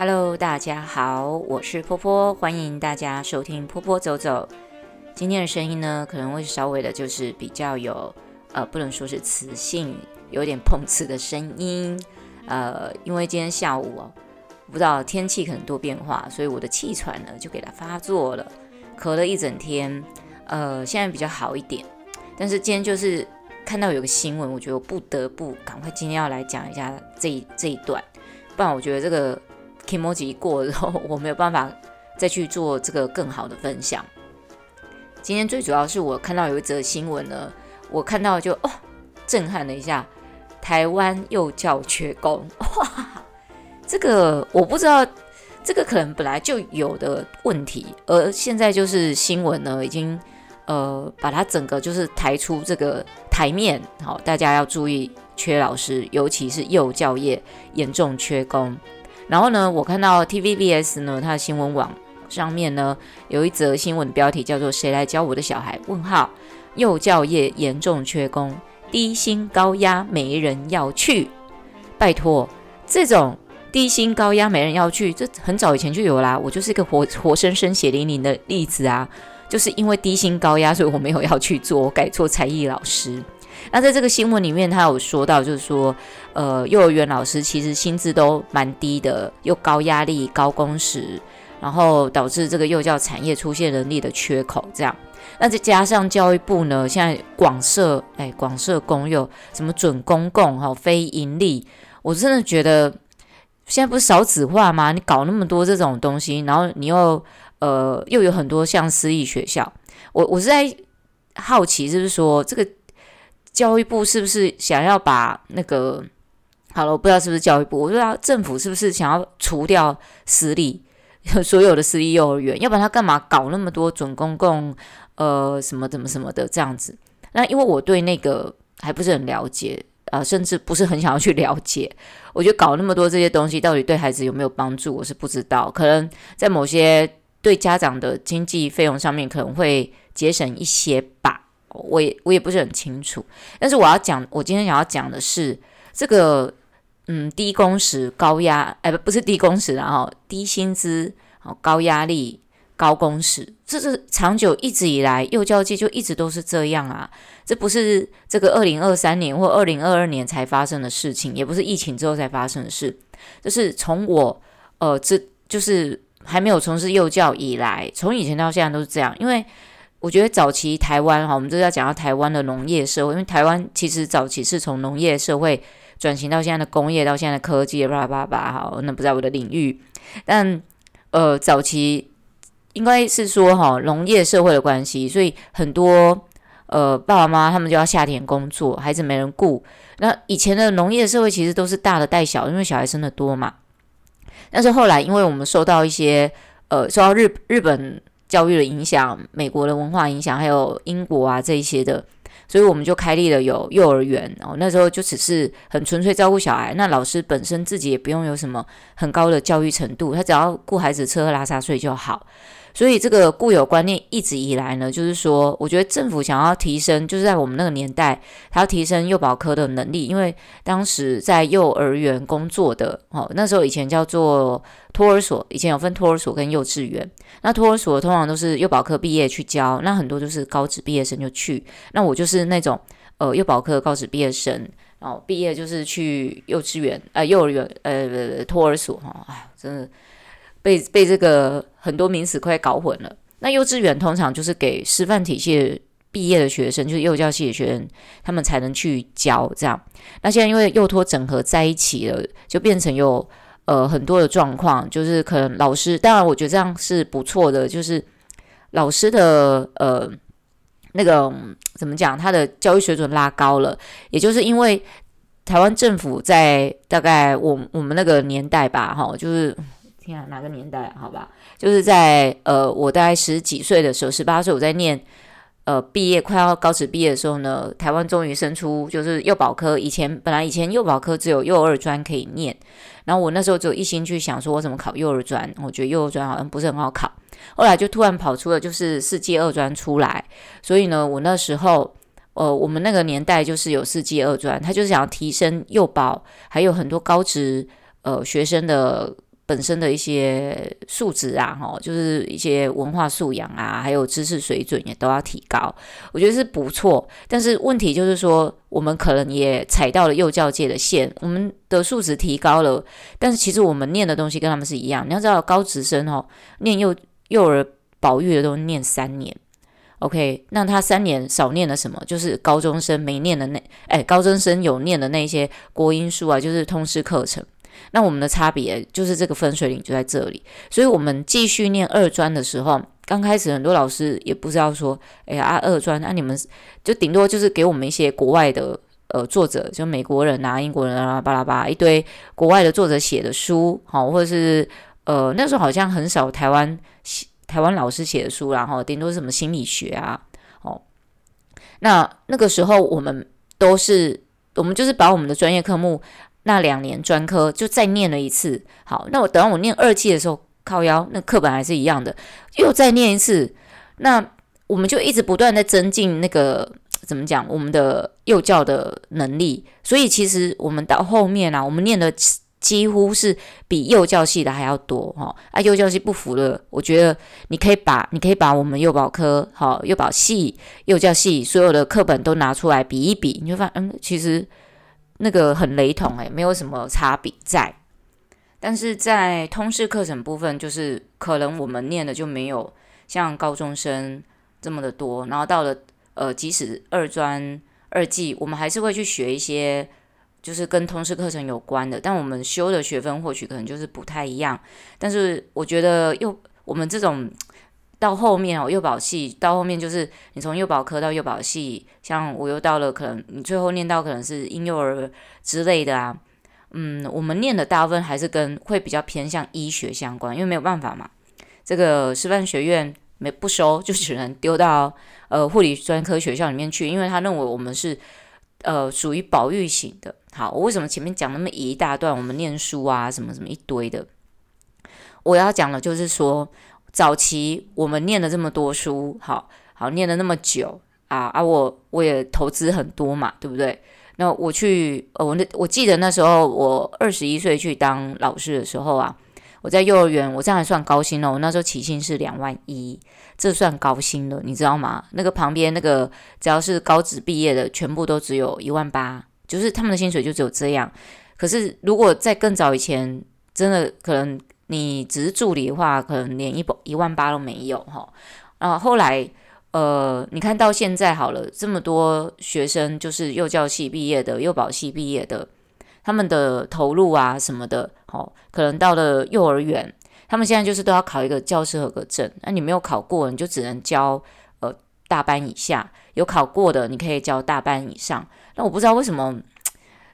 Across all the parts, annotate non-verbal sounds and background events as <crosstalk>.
Hello，大家好，我是波波，欢迎大家收听波波走走。今天的声音呢，可能会稍微的，就是比较有，呃，不能说是磁性，有点碰瓷的声音。呃，因为今天下午哦，不知道天气可能多变化，所以我的气喘呢就给它发作了，咳了一整天。呃，现在比较好一点，但是今天就是看到有个新闻，我觉得我不得不赶快今天要来讲一下这这一段，不然我觉得这个。Kimoji 过了之后，我没有办法再去做这个更好的分享。今天最主要是我看到有一则新闻呢，我看到就哦震撼了一下，台湾幼教缺工，<laughs> 哇，这个我不知道，这个可能本来就有的问题，而现在就是新闻呢已经呃把它整个就是抬出这个台面，好，大家要注意缺老师，尤其是幼教业严重缺工。然后呢，我看到 TVBS 呢，它的新闻网上面呢有一则新闻标题叫做“谁来教我的小孩？”问号，幼教业严重缺工，低薪高压没人要去。拜托，这种低薪高压没人要去，这很早以前就有啦。我就是一个活活生生血淋淋的例子啊，就是因为低薪高压，所以我没有要去做，我改做才艺老师。那在这个新闻里面，他有说到，就是说，呃，幼儿园老师其实薪资都蛮低的，又高压力、高工时，然后导致这个幼教产业出现人力的缺口。这样，那再加上教育部呢，现在广设，哎，广设公幼，什么准公共哈、非盈利，我真的觉得现在不是少子化吗？你搞那么多这种东西，然后你又呃又有很多像私立学校，我我是在好奇，就是说这个。教育部是不是想要把那个好了？我不知道是不是教育部，我不知道政府是不是想要除掉私立 <laughs> 所有的私立幼儿园？要不然他干嘛搞那么多准公共呃什么怎么什么的这样子？那因为我对那个还不是很了解啊、甚至不是很想要去了解。我觉得搞那么多这些东西，到底对孩子有没有帮助？我是不知道。可能在某些对家长的经济费用上面，可能会节省一些吧。我也我也不是很清楚，但是我要讲，我今天想要讲的是这个，嗯，低工时高压，哎，不不是低工时，然后低薪资，高压力高工时，这是长久一直以来幼教界就一直都是这样啊，这不是这个二零二三年或二零二二年才发生的事情，也不是疫情之后才发生的事，就是从我呃这就是还没有从事幼教以来，从以前到现在都是这样，因为。我觉得早期台湾哈，我们这要讲到台湾的农业社会，因为台湾其实早期是从农业社会转型到现在的工业，到现在的科技，叭叭叭，好，那不在我的领域。但呃，早期应该是说哈，农业社会的关系，所以很多呃爸爸妈妈他们就要下田工作，孩子没人顾。那以前的农业社会其实都是大的带小，因为小孩生的多嘛。但是后来，因为我们受到一些呃，受到日日本。教育的影响，美国的文化影响，还有英国啊这一些的，所以我们就开立了有幼儿园。哦，那时候就只是很纯粹照顾小孩，那老师本身自己也不用有什么很高的教育程度，他只要顾孩子吃喝拉撒睡就好。所以这个固有观念一直以来呢，就是说，我觉得政府想要提升，就是在我们那个年代，他要提升幼保科的能力，因为当时在幼儿园工作的，哦，那时候以前叫做托儿所，以前有分托儿所跟幼稚园，那托儿所通常都是幼保科毕业去教，那很多就是高职毕业生就去，那我就是那种呃幼保科高职毕业生，然后毕业就是去幼稚园，呃幼儿园，呃托儿所，哈、哦，哎，真的。被被这个很多名词快搞混了。那幼稚园通常就是给师范体系毕业的学生，就是幼教系的学生，他们才能去教这样。那现在因为幼托整合在一起了，就变成有呃很多的状况，就是可能老师，当然我觉得这样是不错的，就是老师的呃那个怎么讲，他的教育水准拉高了，也就是因为台湾政府在大概我我们那个年代吧，哈，就是。天啊，哪个年代？好吧，就是在呃，我大概十几岁的时候，十八岁，我在念呃毕业快要高职毕业的时候呢，台湾终于生出就是幼保科。以前本来以前幼保科只有幼二专可以念，然后我那时候就一心去想说，我怎么考幼二专？我觉得幼二专好像不是很好考。后来就突然跑出了就是四技二专出来，所以呢，我那时候呃，我们那个年代就是有四技二专，他就是想要提升幼保，还有很多高职呃学生的。本身的一些素质啊，哈，就是一些文化素养啊，还有知识水准也都要提高，我觉得是不错。但是问题就是说，我们可能也踩到了幼教界的线，我们的素质提高了，但是其实我们念的东西跟他们是一样。你要知道，高职生哦，念幼幼儿保育的都念三年。OK，那他三年少念了什么？就是高中生没念的那，哎，高中生有念的那些国英数啊，就是通识课程。那我们的差别就是这个分水岭就在这里。所以，我们继续念二专的时候，刚开始很多老师也不知道说，哎呀，啊、二专，那、你们就顶多就是给我们一些国外的呃作者，就美国人啊、英国人啊，巴拉巴拉一堆国外的作者写的书，好，或者是呃那时候好像很少台湾。台湾老师写的书，然后顶多是什么心理学啊，哦，那那个时候我们都是，我们就是把我们的专业科目那两年专科就再念了一次。好，那我等到我念二季的时候，靠腰，那课本还是一样的，又再念一次。那我们就一直不断在增进那个怎么讲，我们的幼教的能力。所以其实我们到后面啊，我们念的。几乎是比幼教系的还要多哈啊！幼教系不服了，我觉得你可以把你可以把我们幼保科、好幼保系、幼教系所有的课本都拿出来比一比，你就发现嗯，其实那个很雷同诶，没有什么差别在。但是在通识课程部分，就是可能我们念的就没有像高中生这么的多，然后到了呃，即使二专二技，我们还是会去学一些。就是跟通识课程有关的，但我们修的学分或许可能就是不太一样。但是我觉得又我们这种到后面哦，幼保系到后面就是你从幼保科到幼保系，像我又到了可能你最后念到可能是婴幼儿之类的啊。嗯，我们念的大部分还是跟会比较偏向医学相关，因为没有办法嘛，这个师范学院没不收，就只能丢到呃护理专科学校里面去，因为他认为我们是呃属于保育型的。好，我为什么前面讲那么一大段？我们念书啊，什么什么一堆的。我要讲的就是说，早期我们念了这么多书，好好念了那么久啊啊！我我也投资很多嘛，对不对？那我去，呃，我那我记得那时候我二十一岁去当老师的时候啊，我在幼儿园，我这样还算高薪哦。我那时候起薪是两万一，这算高薪了，你知道吗？那个旁边那个只要是高职毕业的，全部都只有一万八。就是他们的薪水就只有这样，可是如果在更早以前，真的可能你只是助理的话，可能连一一万八都没有哈。然后后来，呃，你看到现在好了，这么多学生就是幼教系毕业的、幼保系毕业的，他们的投入啊什么的，哦，可能到了幼儿园，他们现在就是都要考一个教师合格证，那你没有考过，你就只能教呃大班以下，有考过的你可以教大班以上。那我不知道为什么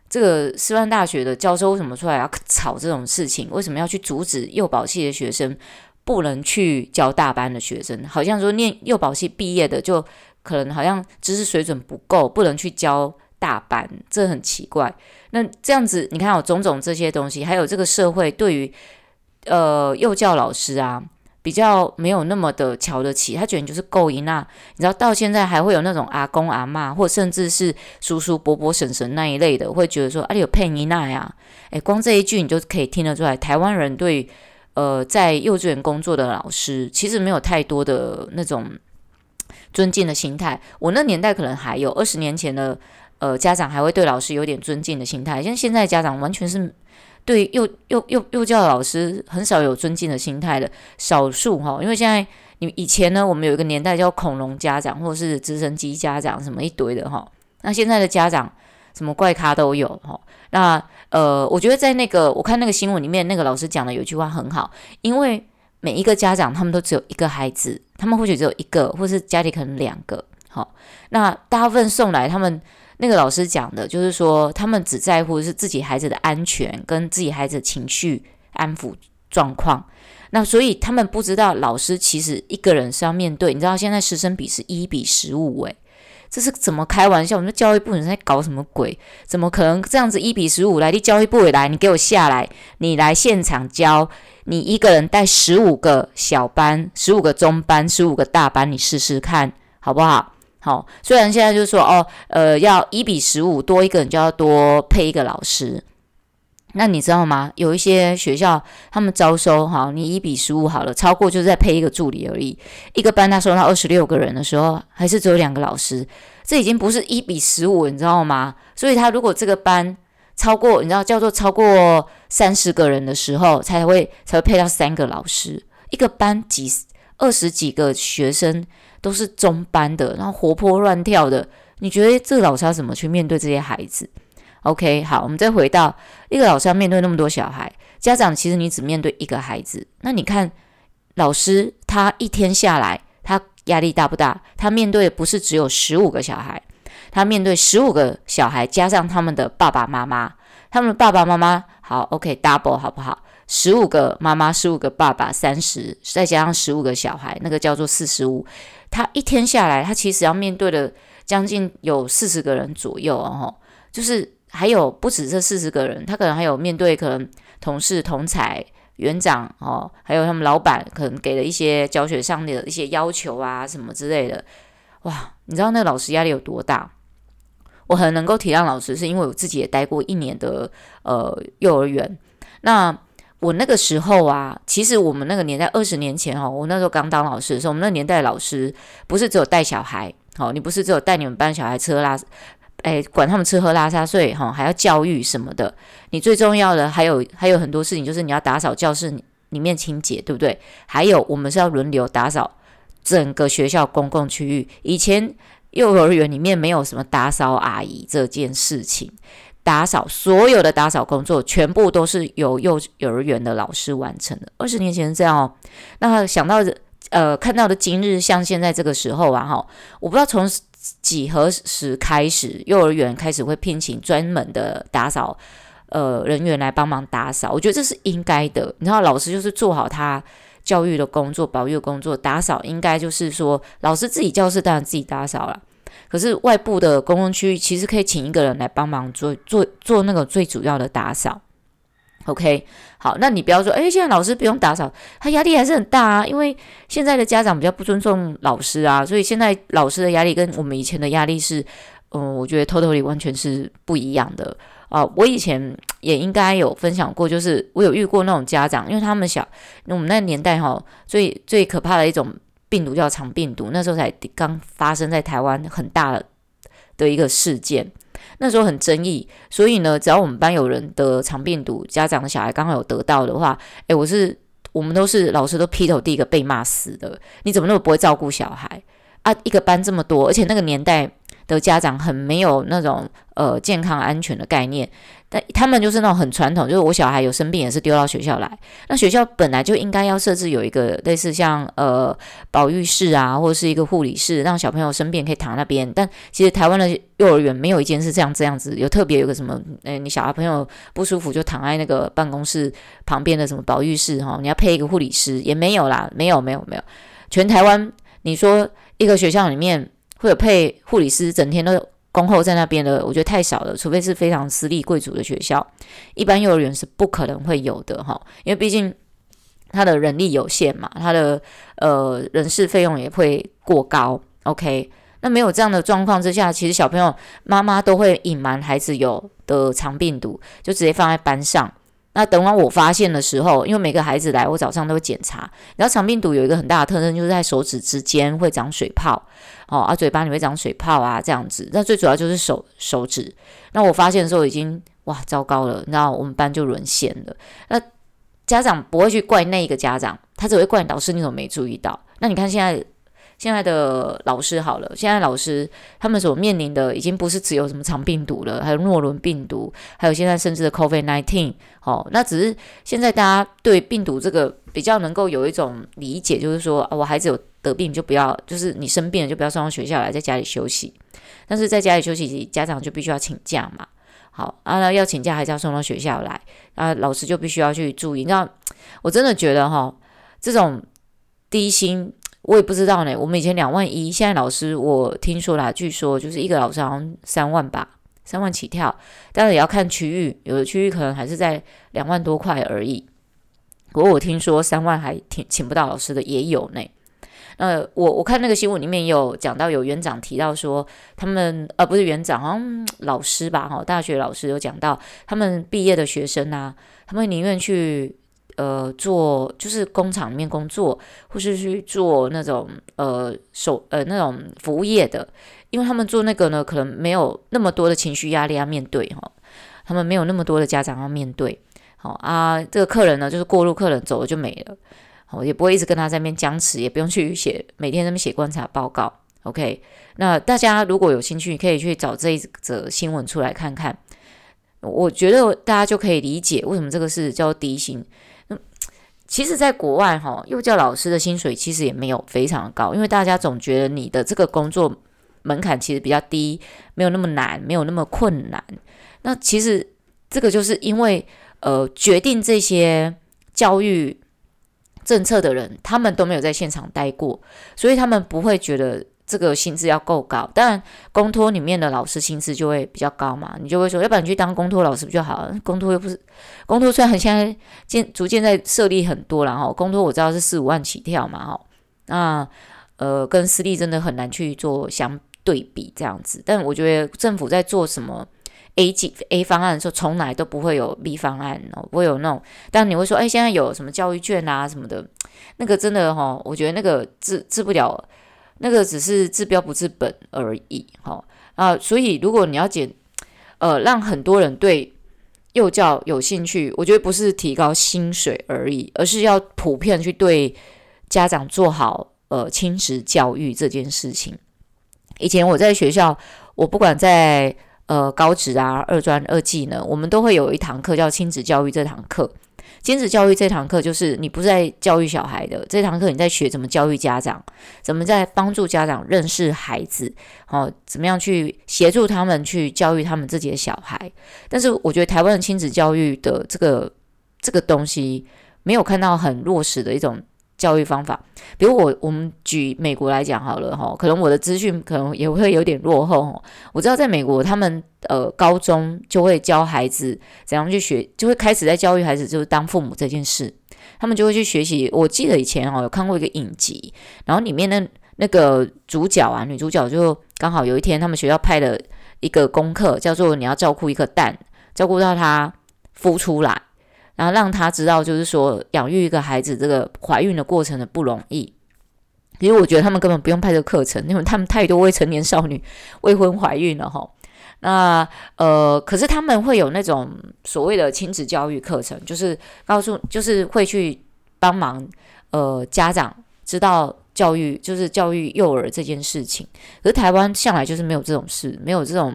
这个师范大学的教授为什么出来要吵这种事情？为什么要去阻止幼保系的学生不能去教大班的学生？好像说念幼保系毕业的就可能好像知识水准不够，不能去教大班，这很奇怪。那这样子，你看有种种这些东西，还有这个社会对于呃幼教老师啊。比较没有那么的瞧得起，他觉得你就是够一那，你知道到现在还会有那种阿公阿嬷，或甚至是叔叔伯伯婶婶那一类的，会觉得说啊，有配一那呀？诶，光这一句你就可以听得出来，台湾人对呃在幼稚园工作的老师其实没有太多的那种尊敬的心态。我那年代可能还有，二十年前的呃家长还会对老师有点尊敬的心态，像现在家长完全是。对幼幼幼幼教老师很少有尊敬的心态的，少数哈，因为现在你以前呢，我们有一个年代叫恐龙家长或者是直升机家长什么一堆的哈，那现在的家长什么怪咖都有哈。那呃，我觉得在那个我看那个新闻里面，那个老师讲的有句话很好，因为每一个家长他们都只有一个孩子，他们或许只有一个，或是家里可能两个，好，那大部分送来他们。那个老师讲的，就是说他们只在乎是自己孩子的安全跟自己孩子情绪安抚状况，那所以他们不知道老师其实一个人是要面对，你知道现在师生比是一比十五，诶，这是怎么开玩笑？我们教育部人在搞什么鬼？怎么可能这样子一比十五来？你教育部也来，你给我下来，你来现场教，你一个人带十五个小班、十五个中班、十五个大班，你试试看好不好？好，虽然现在就是说哦，呃，要一比十五，多一个人就要多配一个老师。那你知道吗？有一些学校他们招收哈，你一比十五好了，超过就是再配一个助理而已。一个班他收到二十六个人的时候，还是只有两个老师，这已经不是一比十五，你知道吗？所以他如果这个班超过，你知道叫做超过三十个人的时候，才会才会配到三个老师。一个班几二十几个学生都是中班的，然后活泼乱跳的，你觉得这个老师要怎么去面对这些孩子？OK，好，我们再回到一个老师要面对那么多小孩，家长其实你只面对一个孩子，那你看老师他一天下来，他压力大不大？他面对的不是只有十五个小孩，他面对十五个小孩加上他们的爸爸妈妈，他们的爸爸妈妈好，OK，double 好不好？十五个妈妈，十五个爸爸，三十，再加上十五个小孩，那个叫做四十五。他一天下来，他其实要面对的将近有四十个人左右哦，就是。还有不止这四十个人，他可能还有面对可能同事、同侪、园长哦，还有他们老板可能给的一些教学上的一些要求啊什么之类的。哇，你知道那个老师压力有多大？我很能够体谅老师，是因为我自己也待过一年的呃幼儿园。那我那个时候啊，其实我们那个年代二十年前哦，我那时候刚当老师的时候，我们那年代老师不是只有带小孩，好，你不是只有带你们班小孩吃喝拉。哎，管他们吃喝拉撒睡哈，还要教育什么的。你最重要的还有还有很多事情，就是你要打扫教室里面清洁，对不对？还有我们是要轮流打扫整个学校公共区域。以前幼儿园里面没有什么打扫阿姨这件事情，打扫所有的打扫工作全部都是由幼幼儿园的老师完成的。二十年前是这样哦。那想到呃看到的今日，像现在这个时候啊哈，我不知道从。几何时开始，幼儿园开始会聘请专门的打扫呃人员来帮忙打扫？我觉得这是应该的。你知道，老师就是做好他教育的工作、保育工作，打扫应该就是说，老师自己教室当然自己打扫了。可是外部的公共区域其实可以请一个人来帮忙做做做那个最主要的打扫。OK，好，那你不要说，诶，现在老师不用打扫，他压力还是很大啊，因为现在的家长比较不尊重老师啊，所以现在老师的压力跟我们以前的压力是，嗯，我觉得 totally 完全是不一样的啊。我以前也应该有分享过，就是我有遇过那种家长，因为他们小，我们那年代哈，最最可怕的一种病毒叫肠病毒，那时候才刚发生在台湾很大的一个事件。那时候很争议，所以呢，只要我们班有人得肠病毒，家长的小孩刚好有得到的话，诶，我是我们都是老师都劈头第一个被骂死的。你怎么那么不会照顾小孩啊？一个班这么多，而且那个年代的家长很没有那种呃健康安全的概念。但他们就是那种很传统，就是我小孩有生病也是丢到学校来。那学校本来就应该要设置有一个类似像呃保育室啊，或者是一个护理室，让小朋友生病可以躺那边。但其实台湾的幼儿园没有一间是这样这样子，有特别有个什么，诶，你小孩朋友不舒服就躺在那个办公室旁边的什么保育室哈，你要配一个护理师也没有啦，没有没有没有。全台湾你说一个学校里面或者配护理师，整天都。恭候在那边的，我觉得太少了，除非是非常私立贵族的学校，一般幼儿园是不可能会有的哈，因为毕竟他的人力有限嘛，他的呃人事费用也会过高。OK，那没有这样的状况之下，其实小朋友妈妈都会隐瞒孩子有的肠病毒，就直接放在班上。那等完我发现的时候，因为每个孩子来，我早上都会检查。然后肠病毒有一个很大的特征，就是在手指之间会长水泡，哦，啊，嘴巴里会长水泡啊，这样子。那最主要就是手手指。那我发现的时候已经哇糟糕了，然后我们班就沦陷了。那家长不会去怪那一个家长，他只会怪老师，你怎么没注意到？那你看现在。现在的老师好了，现在老师他们所面临的已经不是只有什么肠病毒了，还有诺伦病毒，还有现在甚至的 COVID-19。哦，那只是现在大家对病毒这个比较能够有一种理解，就是说啊，我孩子有得病就不要，就是你生病了就不要送到学校来，在家里休息。但是在家里休息，家长就必须要请假嘛。好啊，那要请假还是要送到学校来啊？老师就必须要去注意。那我真的觉得哈，这种低薪。我也不知道呢。我们以前两万一，现在老师我听说啦，据说就是一个老师好像三万吧，三万起跳。当然也要看区域，有的区域可能还是在两万多块而已。不过我听说三万还请请不到老师的也有呢。呃，我我看那个新闻里面有讲到，有园长提到说，他们呃不是园长，好像老师吧，哈，大学老师有讲到，他们毕业的学生啊，他们宁愿去呃做就是工厂里面工作，或是去做那种呃手呃那种服务业的，因为他们做那个呢，可能没有那么多的情绪压力要面对哈，他们没有那么多的家长要面对。好啊，这个客人呢，就是过路客人走了就没了，好，也不会一直跟他在那边僵持，也不用去写每天那边写观察报告。OK，那大家如果有兴趣，可以去找这一则新闻出来看看。我觉得大家就可以理解为什么这个是叫低薪。那其实，在国外哈，幼教老师的薪水其实也没有非常高，因为大家总觉得你的这个工作门槛其实比较低，没有那么难，没有那么困难。那其实这个就是因为。呃，决定这些教育政策的人，他们都没有在现场待过，所以他们不会觉得这个薪资要够高。当然，公托里面的老师薪资就会比较高嘛，你就会说，要不然你去当公托老师不就好了？公托又不是公托，虽然现在渐逐渐在设立很多了哈，公托我知道是四五万起跳嘛哈，那呃，跟私立真的很难去做相对比这样子。但我觉得政府在做什么？A 级 A 方案的时候，从来都不会有 B 方案哦，不会有那种。但你会说，哎，现在有什么教育券啊什么的，那个真的哈、我觉得那个治治不了，那个只是治标不治本而已哈、啊。所以如果你要减，呃，让很多人对幼教有兴趣，我觉得不是提高薪水而已，而是要普遍去对家长做好呃亲子教育这件事情。以前我在学校，我不管在。呃，高职啊，二专、二技能，我们都会有一堂课叫亲子教育。这堂课，亲子教育这堂课就是你不是在教育小孩的，这堂课你在学怎么教育家长，怎么在帮助家长认识孩子，哦，怎么样去协助他们去教育他们自己的小孩。但是我觉得台湾的亲子教育的这个这个东西，没有看到很落实的一种。教育方法，比如我我们举美国来讲好了哈，可能我的资讯可能也会有点落后。我知道在美国，他们呃高中就会教孩子怎样去学，就会开始在教育孩子就是当父母这件事，他们就会去学习。我记得以前哈有看过一个影集，然后里面那那个主角啊，女主角就刚好有一天他们学校派了一个功课，叫做你要照顾一颗蛋，照顾到它孵出来。然后让他知道，就是说养育一个孩子这个怀孕的过程的不容易。其实我觉得他们根本不用拍这个课程，因为他们太多未成年少女未婚怀孕了哈。那呃，可是他们会有那种所谓的亲子教育课程，就是告诉，就是会去帮忙呃家长知道。教育就是教育幼儿这件事情，可是台湾向来就是没有这种事，没有这种，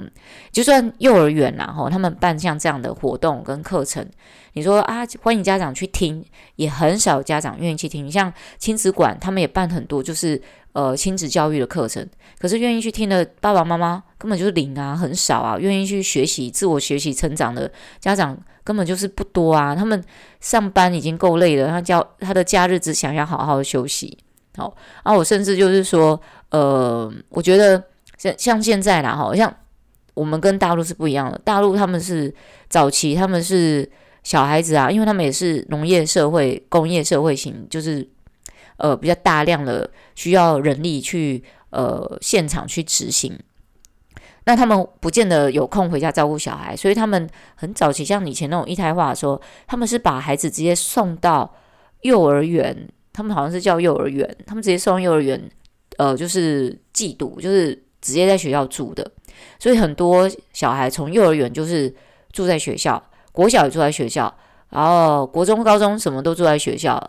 就算幼儿园呐，吼，他们办像这样的活动跟课程，你说啊，欢迎家长去听，也很少家长愿意去听。你像亲子馆，他们也办很多，就是呃亲子教育的课程，可是愿意去听的爸爸妈妈根本就是零啊，很少啊，愿意去学习自我学习成长的家长根本就是不多啊。他们上班已经够累了，他教他的假日只想要好好休息。好，啊，我甚至就是说，呃，我觉得像像现在啦，好像我们跟大陆是不一样的。大陆他们是早期，他们是小孩子啊，因为他们也是农业社会、工业社会型，就是呃比较大量的需要人力去呃现场去执行。那他们不见得有空回家照顾小孩，所以他们很早期，像以前那种一胎化的时候，他们是把孩子直接送到幼儿园。他们好像是叫幼儿园，他们直接送幼儿园，呃，就是寄读，就是直接在学校住的。所以很多小孩从幼儿园就是住在学校，国小也住在学校，然后国中、高中什么都住在学校。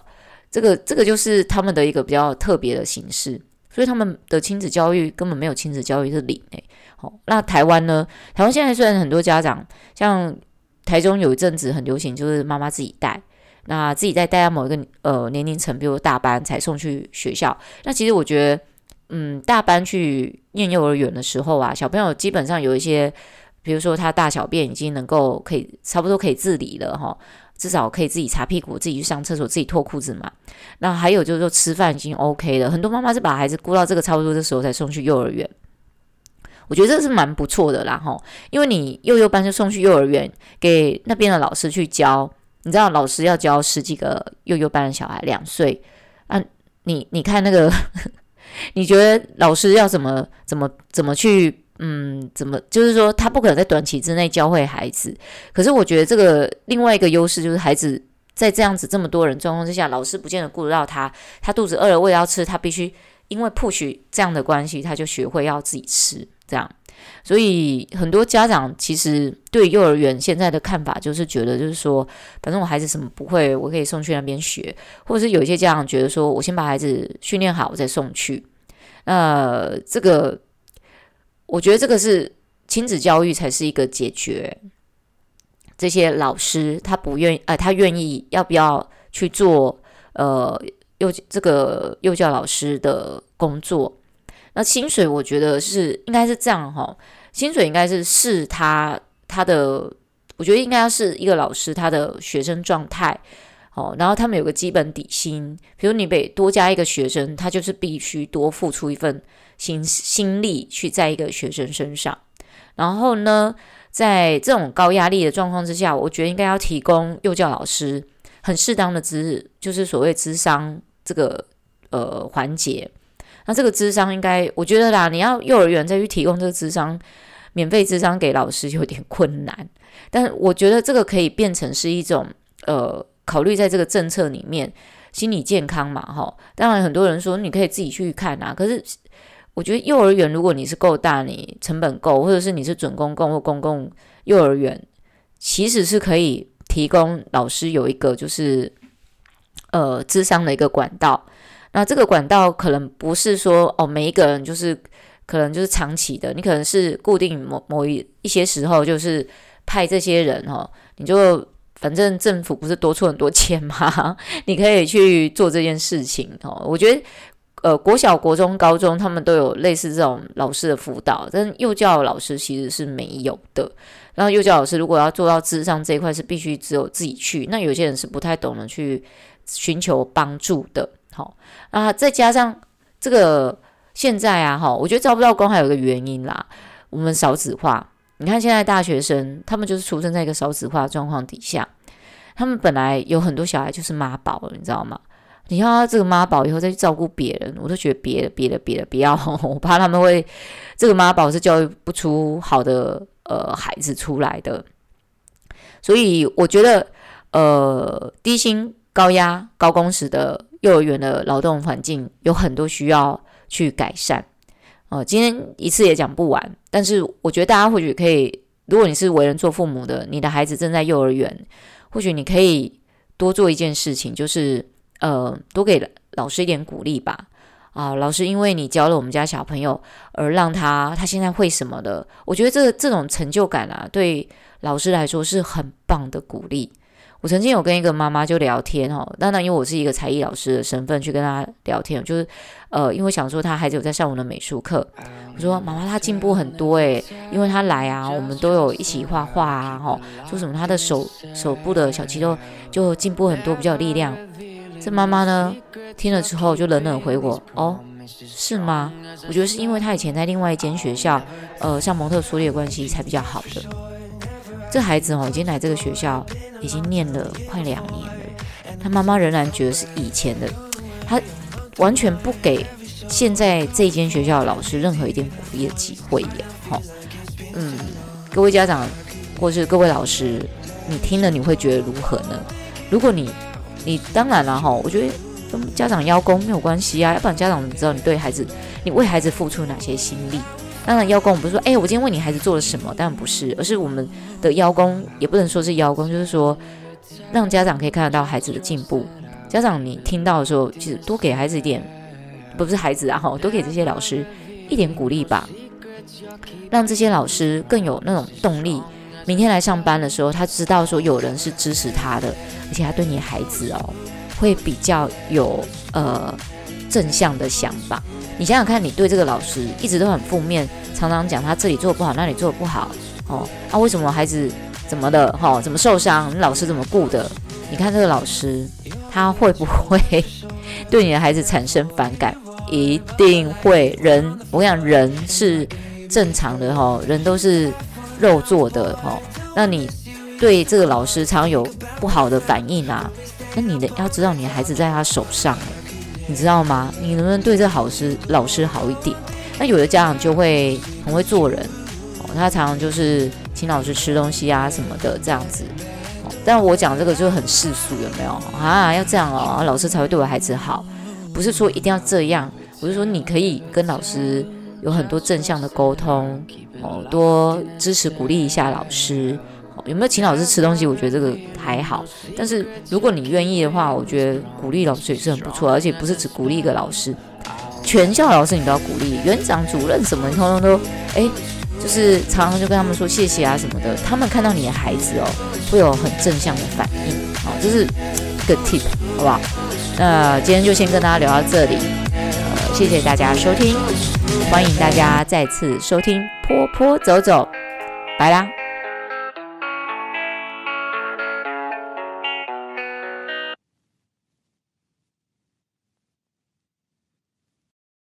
这个这个就是他们的一个比较特别的形式。所以他们的亲子教育根本没有亲子教育是零诶。好，那台湾呢？台湾现在虽然很多家长，像台中有一阵子很流行，就是妈妈自己带。那自己再带到某一个呃年龄层，比如大班才送去学校。那其实我觉得，嗯，大班去念幼儿园的时候啊，小朋友基本上有一些，比如说他大小便已经能够可以差不多可以自理了哈，至少可以自己擦屁股、自己去上厕所、自己脱裤子嘛。那还有就是说吃饭已经 OK 了，很多妈妈是把孩子顾到这个差不多的时候才送去幼儿园。我觉得这是蛮不错的啦哈，因为你幼幼班就送去幼儿园，给那边的老师去教。你知道老师要教十几个幼幼班的小孩两岁啊？你你看那个 <laughs> 你觉得老师要怎么怎么怎么去，嗯，怎么就是说他不可能在短期之内教会孩子。可是我觉得这个另外一个优势就是孩子在这样子这么多人状况之下，老师不见得顾得到他，他肚子饿了胃要吃，他必须因为 push 这样的关系，他就学会要自己吃这样。所以很多家长其实对幼儿园现在的看法就是觉得，就是说，反正我孩子什么不会，我可以送去那边学，或者是有一些家长觉得说，我先把孩子训练好，我再送去。那这个，我觉得这个是亲子教育才是一个解决这些老师他不愿意，呃，他愿意要不要去做呃幼这个幼教老师的工作。那薪水我觉得是应该是这样哈，薪水应该是视他他的，我觉得应该是一个老师他的学生状态哦，然后他们有个基本底薪，比如你得多加一个学生，他就是必须多付出一份心心力去在一个学生身上，然后呢，在这种高压力的状况之下，我觉得应该要提供幼教老师很适当的资，就是所谓资商这个呃环节。那这个智商应该，我觉得啦，你要幼儿园再去提供这个智商，免费智商给老师有点困难。但是我觉得这个可以变成是一种，呃，考虑在这个政策里面，心理健康嘛，哈。当然很多人说你可以自己去看啊，可是我觉得幼儿园如果你是够大，你成本够，或者是你是准公共或公共幼儿园，其实是可以提供老师有一个就是，呃，智商的一个管道。那这个管道可能不是说哦，每一个人就是可能就是长期的，你可能是固定某某一一些时候就是派这些人哦，你就反正政府不是多出很多钱吗？<laughs> 你可以去做这件事情哦。我觉得呃，国小、国中、高中他们都有类似这种老师的辅导，但幼教老师其实是没有的。然后幼教老师如果要做到智商这一块，是必须只有自己去。那有些人是不太懂得去寻求帮助的。好啊，再加上这个现在啊，哈，我觉得招不到工还有一个原因啦，我们少子化。你看现在大学生，他们就是出生在一个少子化状况底下，他们本来有很多小孩就是妈宝，你知道吗？你要这个妈宝以后再去照顾别人，我都觉得别的别的别的不要，我怕他们会这个妈宝是教育不出好的呃孩子出来的。所以我觉得呃低薪高压高工时的。幼儿园的劳动环境有很多需要去改善，哦，今天一次也讲不完。但是我觉得大家或许可以，如果你是为人做父母的，你的孩子正在幼儿园，或许你可以多做一件事情，就是呃，多给老师一点鼓励吧。啊，老师，因为你教了我们家小朋友，而让他他现在会什么的，我觉得这这种成就感啊，对老师来说是很棒的鼓励。我曾经有跟一个妈妈就聊天哦，当然因为我是一个才艺老师的身份去跟她聊天，就是呃，因为我想说她孩子有在上我的美术课，我说妈妈她进步很多诶，因为她来啊，我们都有一起画画啊，哈，说什么她的手手部的小肌肉就进步很多，比较有力量。这妈妈呢听了之后就冷冷回我，哦，是吗？我觉得是因为她以前在另外一间学校，呃，像蒙特梭利的关系才比较好的。这孩子哦，已经来这个学校，已经念了快两年了。他妈妈仍然觉得是以前的，他完全不给现在这间学校的老师任何一点鼓励的机会耶。好，嗯，各位家长或是各位老师，你听了你会觉得如何呢？如果你你当然了哈，我觉得跟家长邀功没有关系啊，要不然家长怎么知道你对孩子，你为孩子付出哪些心力？当然，邀功不是说，哎，我今天为你孩子做了什么？当然不是，而是我们的邀功也不能说是邀功，就是说让家长可以看得到孩子的进步。家长，你听到的时候，其实多给孩子一点，不是孩子啊，哈，多给这些老师一点鼓励吧，让这些老师更有那种动力。明天来上班的时候，他知道说有人是支持他的，而且他对你孩子哦，会比较有呃正向的想法。你想想看，你对这个老师一直都很负面，常常讲他这里做不好，那里做不好，哦，啊，为什么孩子怎么的，哈、哦，怎么受伤？你老师怎么顾的？你看这个老师，他会不会 <laughs> 对你的孩子产生反感？一定会。人，我跟你讲，人是正常的，哈、哦，人都是肉做的，哈、哦。那你对这个老师常有不好的反应啊？那你的要知道，你的孩子在他手上。你知道吗？你能不能对这好师老师好一点？那有的家长就会很会做人哦，他常常就是请老师吃东西啊什么的这样子。但我讲这个就很世俗，有没有啊？要这样哦，老师才会对我孩子好，不是说一定要这样。我是说你可以跟老师有很多正向的沟通哦，多支持鼓励一下老师。有没有请老师吃东西？我觉得这个还好。但是如果你愿意的话，我觉得鼓励老师也是很不错，而且不是只鼓励一个老师，全校老师你都要鼓励，园长、主任什么，你通通都哎，就是常常就跟他们说谢谢啊什么的。他们看到你的孩子哦，会有很正向的反应。好，这是一个 tip，好不好？那今天就先跟大家聊到这里，呃，谢谢大家收听，欢迎大家再次收听坡坡走走，拜啦。